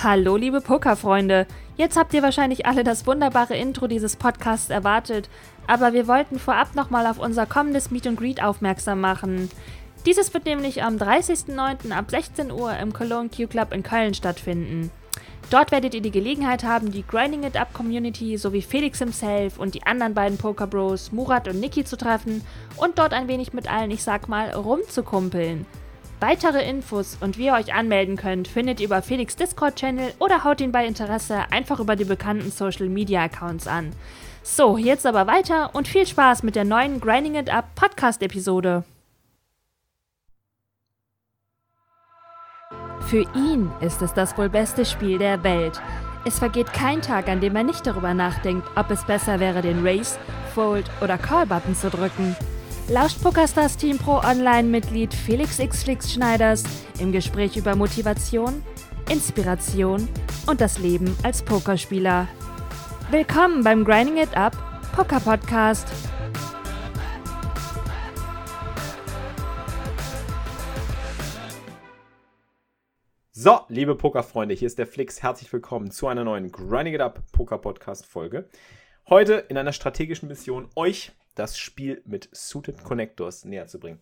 Hallo liebe Pokerfreunde, jetzt habt ihr wahrscheinlich alle das wunderbare Intro dieses Podcasts erwartet, aber wir wollten vorab nochmal auf unser kommendes Meet and Greet aufmerksam machen. Dieses wird nämlich am 30.09. ab 16 Uhr im Cologne Q Club in Köln stattfinden. Dort werdet ihr die Gelegenheit haben, die Grinding It Up Community sowie Felix himself und die anderen beiden Poker Bros, Murat und Niki zu treffen und dort ein wenig mit allen, ich sag mal, rumzukumpeln. Weitere Infos und wie ihr euch anmelden könnt, findet ihr über Felix Discord-Channel oder haut ihn bei Interesse einfach über die bekannten Social-Media-Accounts an. So, jetzt aber weiter und viel Spaß mit der neuen Grinding It Up Podcast-Episode. Für ihn ist es das wohl beste Spiel der Welt. Es vergeht kein Tag, an dem er nicht darüber nachdenkt, ob es besser wäre, den Race, Fold oder Call-Button zu drücken lauscht PokerStars Team Pro Online-Mitglied Felix X Schneiders im Gespräch über Motivation, Inspiration und das Leben als Pokerspieler. Willkommen beim Grinding It Up Poker Podcast. So, liebe Pokerfreunde, hier ist der Flix. Herzlich willkommen zu einer neuen Grinding It Up Poker Podcast Folge. Heute in einer strategischen Mission euch das Spiel mit Suited Connectors näher zu bringen.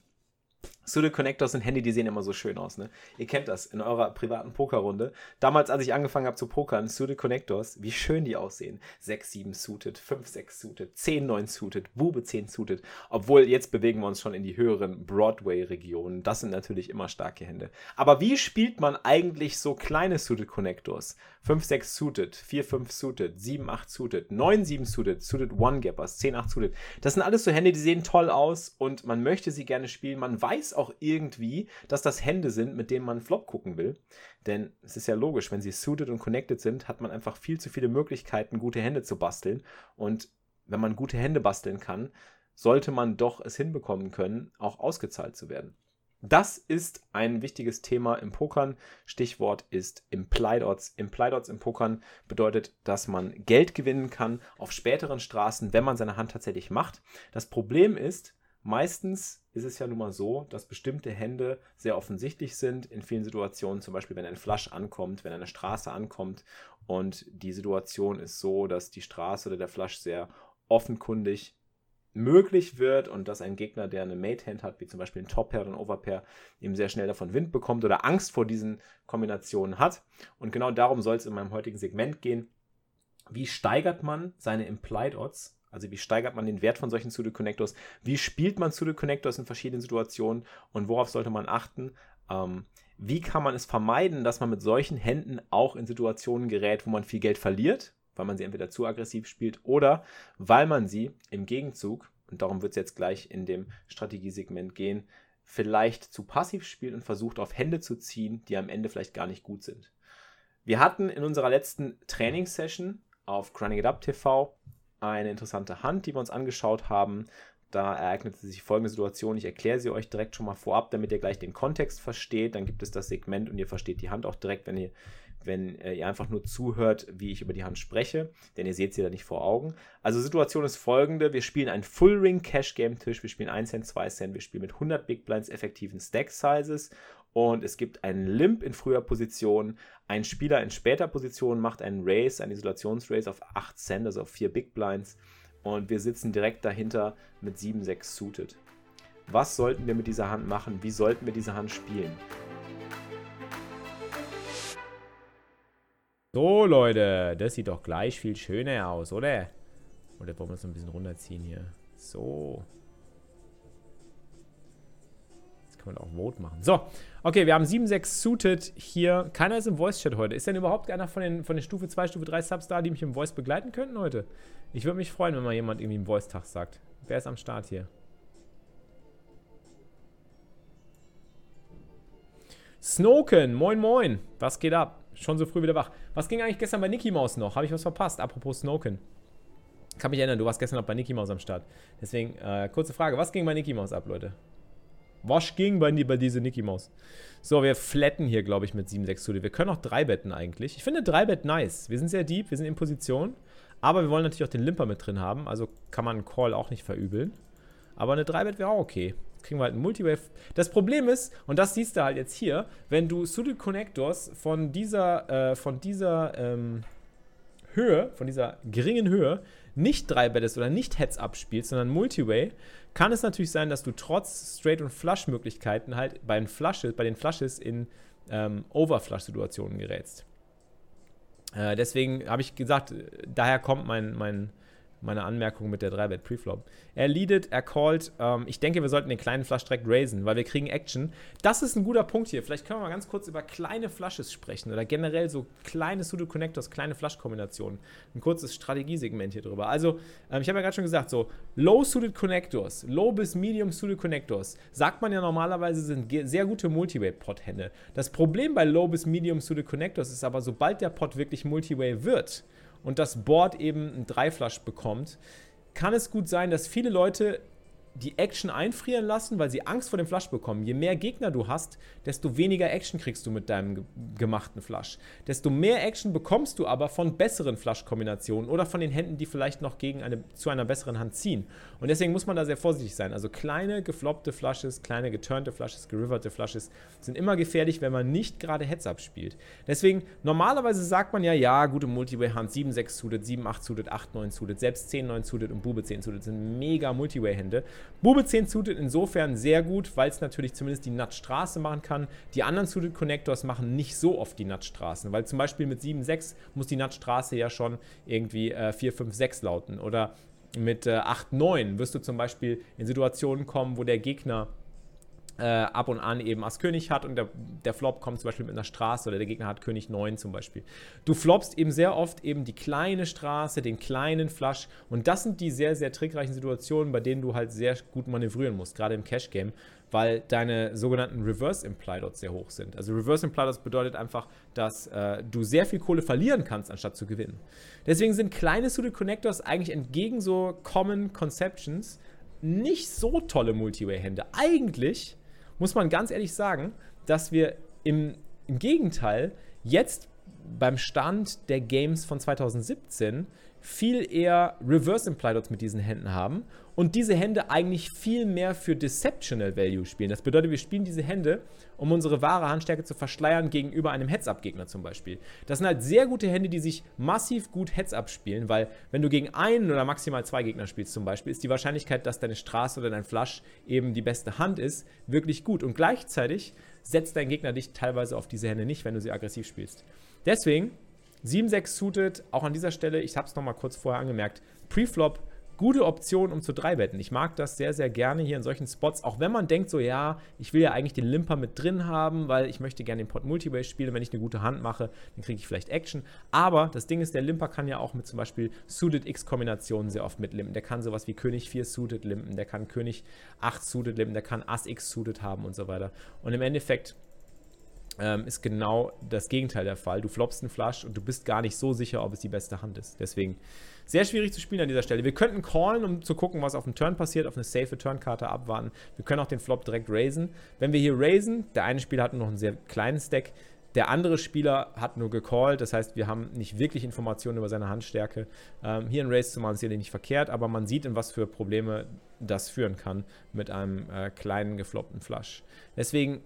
Suited Connectors sind Handy, die sehen immer so schön aus. Ne? Ihr kennt das in eurer privaten Pokerrunde. Damals, als ich angefangen habe zu pokern, Suited Connectors, wie schön die aussehen. 6, 7 Suited, 5, 6 Suited, 10, 9 Suited, Bube 10 Suited. Obwohl, jetzt bewegen wir uns schon in die höheren Broadway-Regionen. Das sind natürlich immer starke Hände. Aber wie spielt man eigentlich so kleine Suited Connectors? 5, 6 Suited, 4, 5 Suited, 7, 8 Suited, 9, 7 Suited, Suited One Gappers, 10, 8 Suited. Das sind alles so Hände, die sehen toll aus und man möchte sie gerne spielen. Man weiß auch irgendwie, dass das Hände sind, mit denen man Flop gucken will. Denn es ist ja logisch, wenn sie suited und connected sind, hat man einfach viel zu viele Möglichkeiten, gute Hände zu basteln. Und wenn man gute Hände basteln kann, sollte man doch es hinbekommen können, auch ausgezahlt zu werden. Das ist ein wichtiges Thema im Pokern. Stichwort ist Implied Odds. Implied Odds im Pokern bedeutet, dass man Geld gewinnen kann auf späteren Straßen, wenn man seine Hand tatsächlich macht. Das Problem ist, Meistens ist es ja nun mal so, dass bestimmte Hände sehr offensichtlich sind. In vielen Situationen, zum Beispiel, wenn ein Flush ankommt, wenn eine Straße ankommt und die Situation ist so, dass die Straße oder der Flush sehr offenkundig möglich wird und dass ein Gegner, der eine Mate-Hand hat, wie zum Beispiel ein Top-Pair oder ein Overpair, eben sehr schnell davon Wind bekommt oder Angst vor diesen Kombinationen hat. Und genau darum soll es in meinem heutigen Segment gehen. Wie steigert man seine Implied Odds also wie steigert man den Wert von solchen Pseudo-Connectors? Wie spielt man Pseudo-Connectors in verschiedenen Situationen? Und worauf sollte man achten? Ähm, wie kann man es vermeiden, dass man mit solchen Händen auch in Situationen gerät, wo man viel Geld verliert, weil man sie entweder zu aggressiv spielt oder weil man sie im Gegenzug, und darum wird es jetzt gleich in dem Strategiesegment gehen, vielleicht zu passiv spielt und versucht auf Hände zu ziehen, die am Ende vielleicht gar nicht gut sind. Wir hatten in unserer letzten Trainingssession auf Grinding It Up TV eine interessante Hand, die wir uns angeschaut haben. Da ereignete sich folgende Situation. Ich erkläre sie euch direkt schon mal vorab, damit ihr gleich den Kontext versteht. Dann gibt es das Segment und ihr versteht die Hand auch direkt, wenn ihr, wenn äh, ihr einfach nur zuhört, wie ich über die Hand spreche. Denn ihr seht sie da nicht vor Augen. Also Situation ist folgende. Wir spielen ein Full Ring Cash Game Tisch. Wir spielen 1 Cent, 2 Cent. Wir spielen mit 100 Big Blinds effektiven Stack Sizes und es gibt einen Limp in früher Position. Ein Spieler in später Position macht einen Race, einen Isolationsrace auf 8 Cent, also auf 4 Big Blinds. Und wir sitzen direkt dahinter mit 7-6 suited. Was sollten wir mit dieser Hand machen? Wie sollten wir diese Hand spielen? So, Leute, das sieht doch gleich viel schöner aus, oder? Oder wollen wir es ein bisschen runterziehen hier? So. Kann man auch Vote machen. So, okay, wir haben 7-6 Suited hier. Keiner ist im Voice-Chat heute. Ist denn überhaupt einer von den, von den Stufe 2, Stufe 3 Subs da, die mich im Voice begleiten könnten heute? Ich würde mich freuen, wenn mal jemand irgendwie im Voice-Tag sagt. Wer ist am Start hier? Snoken, moin moin. Was geht ab? Schon so früh wieder wach. Was ging eigentlich gestern bei Nicky Maus noch? Habe ich was verpasst? Apropos Snoken. Kann mich erinnern, du warst gestern noch bei Nicky Maus am Start. Deswegen, äh, kurze Frage. Was ging bei Nicky Maus ab, Leute? Was ging bei, bei diese Nicky Maus? So, wir flatten hier, glaube ich, mit 7-6 zu. Wir können auch 3 betten eigentlich. Ich finde 3 Bet nice. Wir sind sehr deep, wir sind in Position. Aber wir wollen natürlich auch den Limper mit drin haben. Also kann man einen Call auch nicht verübeln. Aber eine 3 Bet wäre auch okay. kriegen wir halt ein Multiwave. Das Problem ist, und das siehst du halt jetzt hier, wenn du Suited Connectors von dieser, äh, von dieser ähm, Höhe, von dieser geringen Höhe, nicht drei bettest oder nicht Heads abspielst, sondern Multiway, kann es natürlich sein, dass du trotz Straight- und Flush-Möglichkeiten halt bei den Flushes, bei den Flushes in ähm, Overflush-Situationen gerätst. Äh, deswegen habe ich gesagt, daher kommt mein, mein, meine Anmerkung mit der 3-Bet Preflop. Er leadet, er called. Ähm, ich denke, wir sollten den kleinen Flush direkt raisen, weil wir kriegen Action. Das ist ein guter Punkt hier. Vielleicht können wir mal ganz kurz über kleine Flushes sprechen oder generell so kleine Pseudo-Connectors, kleine Flush-Kombinationen. Ein kurzes Strategiesegment hier drüber. Also, ähm, ich habe ja gerade schon gesagt, so Low-Suited Connectors, Low- bis Medium-Suited Connectors, sagt man ja normalerweise, sind sehr gute Multiway-Pot-Hände. Das Problem bei Low- bis Medium-Suited Connectors ist aber, sobald der Pot wirklich Multiway wird, und das Board eben ein Dreiflash bekommt, kann es gut sein, dass viele Leute die Action einfrieren lassen, weil sie Angst vor dem Flush bekommen. Je mehr Gegner du hast, desto weniger Action kriegst du mit deinem ge gemachten Flush. Desto mehr Action bekommst du aber von besseren Flush-Kombinationen oder von den Händen, die vielleicht noch gegen eine, zu einer besseren Hand ziehen. Und deswegen muss man da sehr vorsichtig sein. Also kleine gefloppte Flushes, kleine geturnte Flushes, geriverte Flushes sind immer gefährlich, wenn man nicht gerade Heads-Up spielt. Deswegen, normalerweise sagt man ja, ja, gute Multiway-Hand, 7-6 suited, 7-8 suited, 8-9 suited, selbst 10-9 suited und Bube 10 suited sind mega Multiway-Hände. Bube 10 suited insofern sehr gut, weil es natürlich zumindest die Nutstraße machen kann. Die anderen suited Connectors machen nicht so oft die Nutstraßen, weil zum Beispiel mit 7-6 muss die Nutstraße ja schon irgendwie äh, 4, 5, 6 lauten. Oder mit äh, 8, 9 wirst du zum Beispiel in Situationen kommen, wo der Gegner äh, ab und an eben Ass König hat und der, der Flop kommt zum Beispiel mit einer Straße oder der Gegner hat König 9 zum Beispiel. Du floppst eben sehr oft eben die kleine Straße, den kleinen Flush und das sind die sehr, sehr trickreichen Situationen, bei denen du halt sehr gut manövrieren musst, gerade im Cash-Game, weil deine sogenannten Reverse Imply Dots sehr hoch sind. Also Reverse Imply Dots bedeutet einfach, dass äh, du sehr viel Kohle verlieren kannst, anstatt zu gewinnen. Deswegen sind kleine Suited Connectors eigentlich entgegen so Common Conceptions nicht so tolle Multiway-Hände. Eigentlich muss man ganz ehrlich sagen, dass wir im, im Gegenteil jetzt beim Stand der Games von 2017 viel eher Reverse Dots mit diesen Händen haben und diese Hände eigentlich viel mehr für Deceptional Value spielen. Das bedeutet, wir spielen diese Hände, um unsere wahre Handstärke zu verschleiern gegenüber einem Heads-Up-Gegner zum Beispiel. Das sind halt sehr gute Hände, die sich massiv gut Heads-Up spielen, weil wenn du gegen einen oder maximal zwei Gegner spielst zum Beispiel, ist die Wahrscheinlichkeit, dass deine Straße oder dein Flush eben die beste Hand ist, wirklich gut. Und gleichzeitig setzt dein Gegner dich teilweise auf diese Hände nicht, wenn du sie aggressiv spielst. Deswegen 7-6 suited, auch an dieser Stelle, ich habe es nochmal kurz vorher angemerkt, Preflop gute Option, um zu drei wetten. Ich mag das sehr, sehr gerne hier in solchen Spots, auch wenn man denkt, so ja, ich will ja eigentlich den Limper mit drin haben, weil ich möchte gerne den Pot Multibase spielen. Wenn ich eine gute Hand mache, dann kriege ich vielleicht Action. Aber das Ding ist, der Limper kann ja auch mit zum Beispiel Suited X-Kombinationen sehr oft mitlimpen. Der kann sowas wie König 4 Suited limpen, der kann König 8 Suited limpen, der kann Ass X Suited haben und so weiter. Und im Endeffekt ähm, ist genau das Gegenteil der Fall. Du floppst einen Flush und du bist gar nicht so sicher, ob es die beste Hand ist. Deswegen sehr schwierig zu spielen an dieser Stelle. Wir könnten callen, um zu gucken, was auf dem Turn passiert, auf eine safe Turnkarte abwarten. Wir können auch den Flop direkt raisen. Wenn wir hier raisen, der eine Spieler hat nur noch einen sehr kleinen Stack, der andere Spieler hat nur gecallt, das heißt, wir haben nicht wirklich Informationen über seine Handstärke. Ähm, hier ein Raise zu machen ist sicherlich nicht verkehrt, aber man sieht, in was für Probleme das führen kann mit einem äh, kleinen gefloppten Flush. Deswegen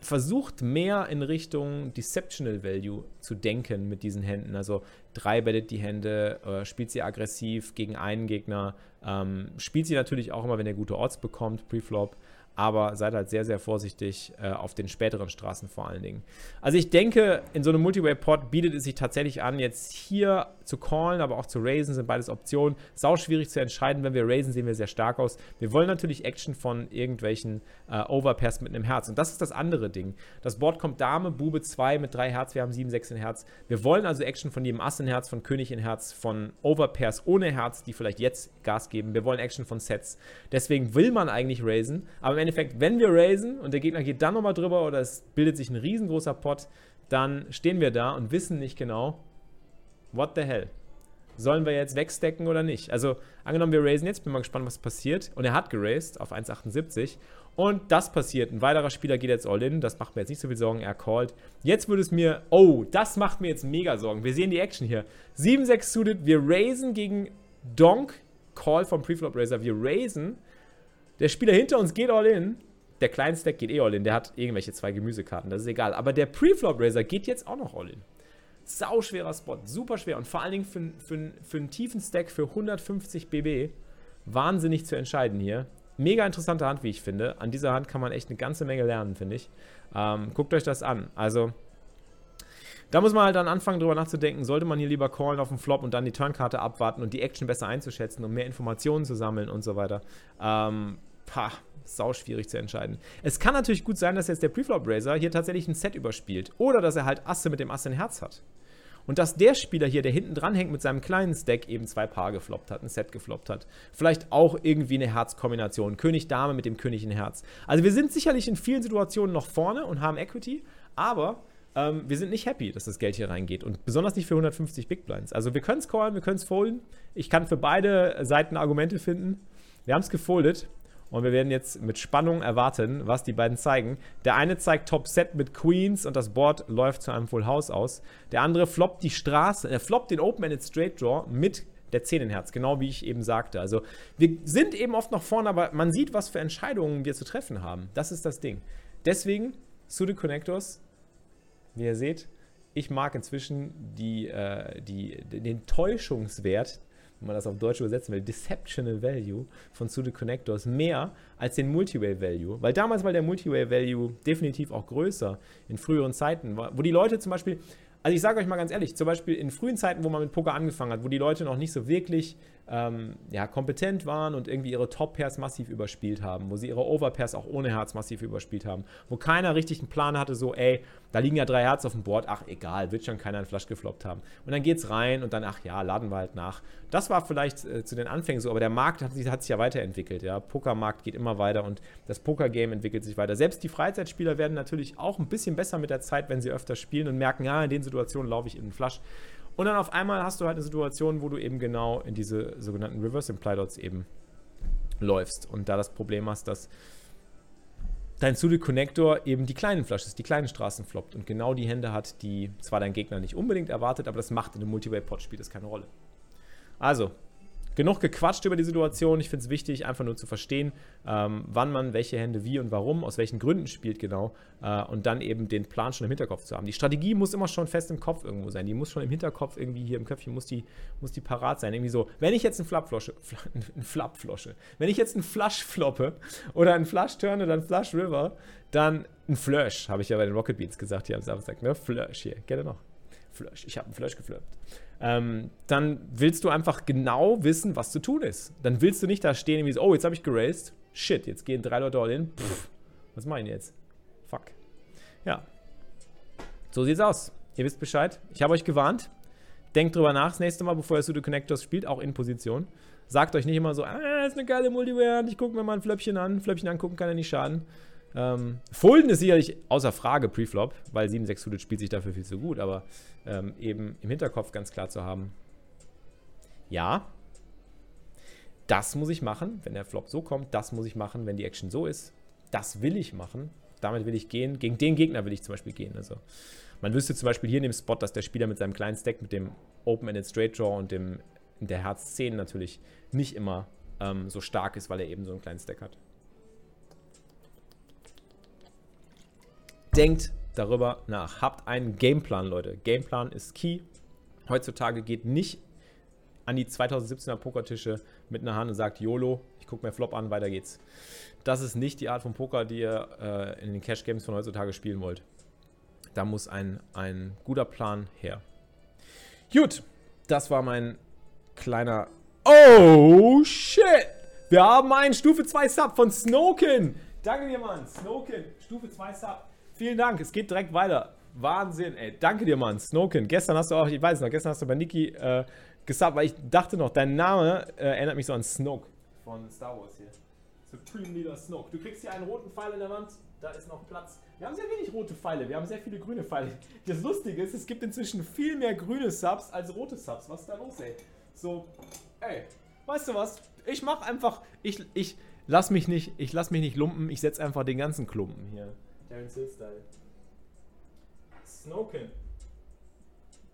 versucht mehr in Richtung Deceptional Value zu denken mit diesen Händen. Also drei bettet die Hände, äh, spielt sie aggressiv gegen einen Gegner, ähm, spielt sie natürlich auch immer, wenn er gute Odds bekommt, Preflop aber seid halt sehr, sehr vorsichtig äh, auf den späteren Straßen vor allen Dingen. Also ich denke, in so einem Multiway-Pod bietet es sich tatsächlich an, jetzt hier zu callen, aber auch zu raisen, sind beides Optionen. Sau schwierig zu entscheiden. Wenn wir raisen, sehen wir sehr stark aus. Wir wollen natürlich Action von irgendwelchen äh, Overpairs mit einem Herz. Und das ist das andere Ding. Das Board kommt Dame, Bube 2 mit 3 Herz, wir haben 7, 6 in Herz. Wir wollen also Action von jedem Ass in Herz, von König in Herz, von Overpairs ohne Herz, die vielleicht jetzt Gas geben. Wir wollen Action von Sets. Deswegen will man eigentlich raisen, aber im Endeffekt, wenn wir raisen und der Gegner geht dann nochmal drüber oder es bildet sich ein riesengroßer Pot, dann stehen wir da und wissen nicht genau, what the hell? Sollen wir jetzt wegstecken oder nicht? Also, angenommen, wir raisen jetzt, bin mal gespannt, was passiert. Und er hat geraced auf 1,78. Und das passiert. Ein weiterer Spieler geht jetzt all in. Das macht mir jetzt nicht so viel Sorgen. Er called. Jetzt würde es mir. Oh, das macht mir jetzt mega Sorgen. Wir sehen die Action hier. 7-6 suited. Wir raisen gegen Donk. Call vom Preflop Raiser. Wir raisen. Der Spieler hinter uns geht all in. Der Kleinstack geht eh all in. Der hat irgendwelche zwei Gemüsekarten, das ist egal. Aber der Preflop-Raiser geht jetzt auch noch all in. Sau schwerer Spot, super schwer und vor allen Dingen für, für, für einen tiefen Stack für 150 BB wahnsinnig zu entscheiden hier. Mega interessante Hand, wie ich finde. An dieser Hand kann man echt eine ganze Menge lernen, finde ich. Ähm, guckt euch das an. Also, da muss man halt dann anfangen, drüber nachzudenken, sollte man hier lieber callen auf den Flop und dann die Turnkarte abwarten und die Action besser einzuschätzen, um mehr Informationen zu sammeln und so weiter. Ähm, pah, sau schwierig zu entscheiden. Es kann natürlich gut sein, dass jetzt der Preflop-Raiser hier tatsächlich ein Set überspielt. Oder dass er halt Asse mit dem Ass in Herz hat. Und dass der Spieler hier, der hinten dran hängt mit seinem kleinen Stack, eben zwei Paar gefloppt hat, ein Set gefloppt hat. Vielleicht auch irgendwie eine Herzkombination. König-Dame mit dem König in Herz. Also wir sind sicherlich in vielen Situationen noch vorne und haben Equity, aber ähm, wir sind nicht happy, dass das Geld hier reingeht. Und besonders nicht für 150 Big Blinds. Also wir können es callen, wir können es folden. Ich kann für beide Seiten Argumente finden. Wir haben es gefoldet. Und wir werden jetzt mit Spannung erwarten, was die beiden zeigen. Der eine zeigt Top Set mit Queens und das Board läuft zu einem Full House aus. Der andere floppt die Straße, er äh, floppt den Open-Ended Straight Draw mit der 10 in Herz, genau wie ich eben sagte. Also wir sind eben oft noch vorne, aber man sieht, was für Entscheidungen wir zu treffen haben. Das ist das Ding. Deswegen, Sudo Connectors, wie ihr seht, ich mag inzwischen die, äh, die, den Täuschungswert wenn man das auf Deutsch übersetzen will, Deceptional Value von Sudo Connectors mehr als den Multiway Value. Weil damals war der Multiway Value definitiv auch größer in früheren Zeiten, wo die Leute zum Beispiel, also ich sage euch mal ganz ehrlich, zum Beispiel in frühen Zeiten, wo man mit Poker angefangen hat, wo die Leute noch nicht so wirklich ähm, ja, kompetent waren und irgendwie ihre Top-Pairs massiv überspielt haben, wo sie ihre Overpairs auch ohne Herz massiv überspielt haben, wo keiner richtig einen Plan hatte, so, ey, da liegen ja drei Herz auf dem Board, ach egal, wird schon keiner einen Flash gefloppt haben. Und dann geht's rein und dann, ach ja, laden wir halt nach. Das war vielleicht äh, zu den Anfängen so, aber der Markt hat sich, hat sich ja weiterentwickelt, ja. Pokermarkt geht immer weiter und das Poker-Game entwickelt sich weiter. Selbst die Freizeitspieler werden natürlich auch ein bisschen besser mit der Zeit, wenn sie öfter spielen und merken, ja, in den Situationen laufe ich in den Flash. Und dann auf einmal hast du halt eine Situation, wo du eben genau in diese sogenannten Reverse Imply Dots eben läufst. Und da das Problem hast, dass dein Studio Connector eben die kleinen Flashes, die kleinen Straßen floppt und genau die Hände hat, die zwar dein Gegner nicht unbedingt erwartet, aber das macht in einem Multiway-Pot spielt das keine Rolle. Also, genug gequatscht über die Situation. Ich finde es wichtig, einfach nur zu verstehen, ähm, wann man welche Hände wie und warum, aus welchen Gründen spielt genau äh, und dann eben den Plan schon im Hinterkopf zu haben. Die Strategie muss immer schon fest im Kopf irgendwo sein. Die muss schon im Hinterkopf irgendwie hier im Köpfchen muss die, muss die parat sein. Irgendwie so, wenn ich jetzt einen Flapflosche, einen Flapflosche, wenn ich jetzt einen Flush floppe oder einen Flush turn oder einen Flush River, dann ein Flush, habe ich ja bei den Rocket Beans gesagt hier am Samstag, ne? Flush hier, geht er noch? Flush, ich habe einen Flush gefloppt ähm, dann willst du einfach genau wissen, was zu tun ist. Dann willst du nicht da stehen wie so, oh, jetzt habe ich geraced. Shit, jetzt gehen drei Leute all in. Pff, was mache ich jetzt? Fuck. Ja. So sieht's aus. Ihr wisst Bescheid. Ich habe euch gewarnt. Denkt drüber nach das nächste Mal, bevor ihr Sudo Connectors spielt, auch in Position. Sagt euch nicht immer so, ah, ist eine geile Multiware, ich gucke mir mal ein Flöppchen an. Flöppchen angucken kann ja nicht schaden. Ähm, Folden ist sicherlich außer Frage Preflop, weil 7-6 Suited spielt sich dafür viel zu gut, aber ähm, eben im Hinterkopf ganz klar zu haben, ja, das muss ich machen, wenn der Flop so kommt, das muss ich machen, wenn die Action so ist, das will ich machen, damit will ich gehen, gegen den Gegner will ich zum Beispiel gehen. Also man wüsste zum Beispiel hier in dem Spot, dass der Spieler mit seinem kleinen Stack, mit dem Open-Ended Straight Draw und dem der Herz 10 natürlich nicht immer ähm, so stark ist, weil er eben so einen kleinen Stack hat. Denkt darüber nach. Habt einen Gameplan, Leute. Gameplan ist key. Heutzutage geht nicht an die 2017er Pokertische mit einer Hand und sagt, YOLO, ich gucke mir Flop an, weiter geht's. Das ist nicht die Art von Poker, die ihr äh, in den Cash Games von heutzutage spielen wollt. Da muss ein, ein guter Plan her. Gut, das war mein kleiner. Oh shit! Wir haben einen Stufe 2 Sub von Snoken. Danke dir, Mann. Snoken, Stufe 2 Sub. Vielen Dank, es geht direkt weiter. Wahnsinn, ey. Danke dir, Mann. Snoken. Gestern hast du auch, ich weiß noch, gestern hast du bei Niki äh, gesubbt, weil ich dachte noch, dein Name äh, erinnert mich so an Snoke von Star Wars hier. Supreme Leader Snoke. Du kriegst hier einen roten Pfeil in der Wand, da ist noch Platz. Wir haben sehr wenig rote Pfeile, wir haben sehr viele grüne Pfeile. Das Lustige ist, es gibt inzwischen viel mehr grüne Subs als rote Subs. Was ist da los, ey? So, ey, weißt du was? Ich mach einfach, ich, ich lass mich nicht, ich lass mich nicht lumpen, ich setz einfach den ganzen Klumpen hier. Terence Hill Style. Snoken.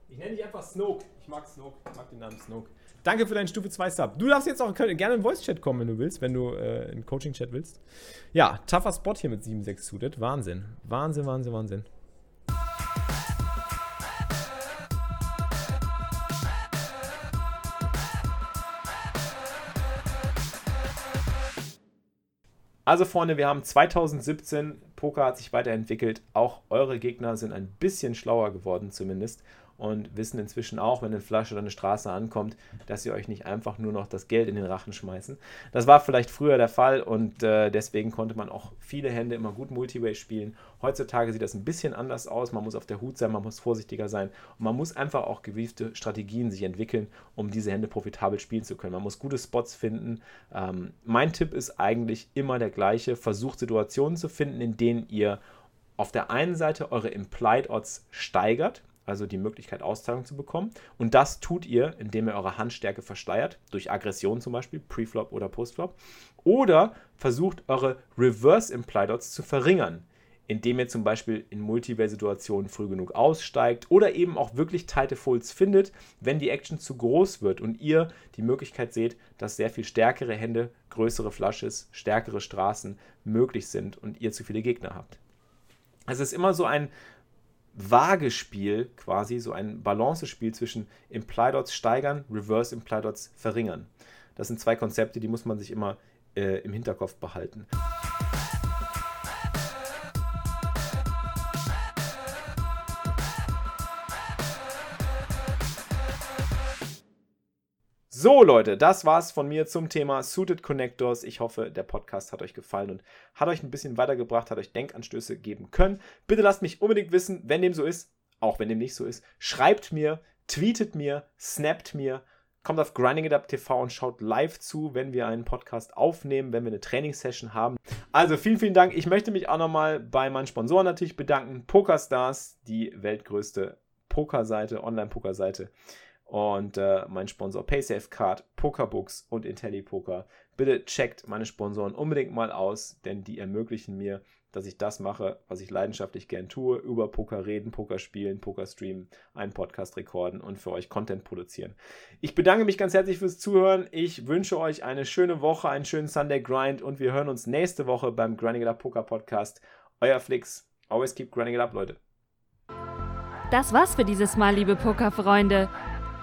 Ich nenne dich einfach Snoke. Ich mag Snoke. Ich mag den Namen Snoke. Danke für deinen Stufe 2 Sub. Du darfst jetzt auch gerne in Voice-Chat kommen, wenn du willst, wenn du äh, in Coaching-Chat willst. Ja, tougher Spot hier mit 7-6 suited. Wahnsinn. Wahnsinn, Wahnsinn, Wahnsinn. Also Freunde, wir haben 2017, Poker hat sich weiterentwickelt, auch eure Gegner sind ein bisschen schlauer geworden zumindest und wissen inzwischen auch, wenn eine Flasche oder eine Straße ankommt, dass sie euch nicht einfach nur noch das Geld in den Rachen schmeißen. Das war vielleicht früher der Fall und äh, deswegen konnte man auch viele Hände immer gut Multiway spielen. Heutzutage sieht das ein bisschen anders aus. Man muss auf der Hut sein, man muss vorsichtiger sein und man muss einfach auch gewiefte Strategien sich entwickeln, um diese Hände profitabel spielen zu können. Man muss gute Spots finden. Ähm, mein Tipp ist eigentlich immer der gleiche. Versucht Situationen zu finden, in denen ihr auf der einen Seite eure Implied Odds steigert also die Möglichkeit, Auszahlung zu bekommen. Und das tut ihr, indem ihr eure Handstärke versteuert, durch Aggression zum Beispiel, Preflop oder Postflop. Oder versucht, eure Reverse Implied Odds zu verringern, indem ihr zum Beispiel in Multiway-Situationen früh genug aussteigt oder eben auch wirklich tighte Folds findet, wenn die Action zu groß wird und ihr die Möglichkeit seht, dass sehr viel stärkere Hände, größere Flushes, stärkere Straßen möglich sind und ihr zu viele Gegner habt. Es ist immer so ein Waagespiel quasi, so ein Balancespiel zwischen Implied Odds steigern, Reverse Implied Odds verringern. Das sind zwei Konzepte, die muss man sich immer äh, im Hinterkopf behalten. So, Leute, das war's von mir zum Thema Suited Connectors. Ich hoffe, der Podcast hat euch gefallen und hat euch ein bisschen weitergebracht, hat euch Denkanstöße geben können. Bitte lasst mich unbedingt wissen, wenn dem so ist, auch wenn dem nicht so ist. Schreibt mir, tweetet mir, snappt mir, kommt auf Grinding und schaut live zu, wenn wir einen Podcast aufnehmen, wenn wir eine Trainingssession haben. Also vielen, vielen Dank. Ich möchte mich auch nochmal bei meinen Sponsoren natürlich bedanken. PokerStars, die weltgrößte Pokerseite, Online-Pokerseite und äh, mein Sponsor PaySafeCard, Pokerbooks und IntelliPoker. Bitte checkt meine Sponsoren unbedingt mal aus, denn die ermöglichen mir, dass ich das mache, was ich leidenschaftlich gern tue, über Poker reden, Poker spielen, Poker streamen, einen Podcast rekorden und für euch Content produzieren. Ich bedanke mich ganz herzlich fürs Zuhören. Ich wünsche euch eine schöne Woche, einen schönen Sunday Grind und wir hören uns nächste Woche beim Grinding It Up Poker Podcast. Euer Flix. Always keep grinding it up, Leute. Das war's für dieses Mal, liebe Pokerfreunde.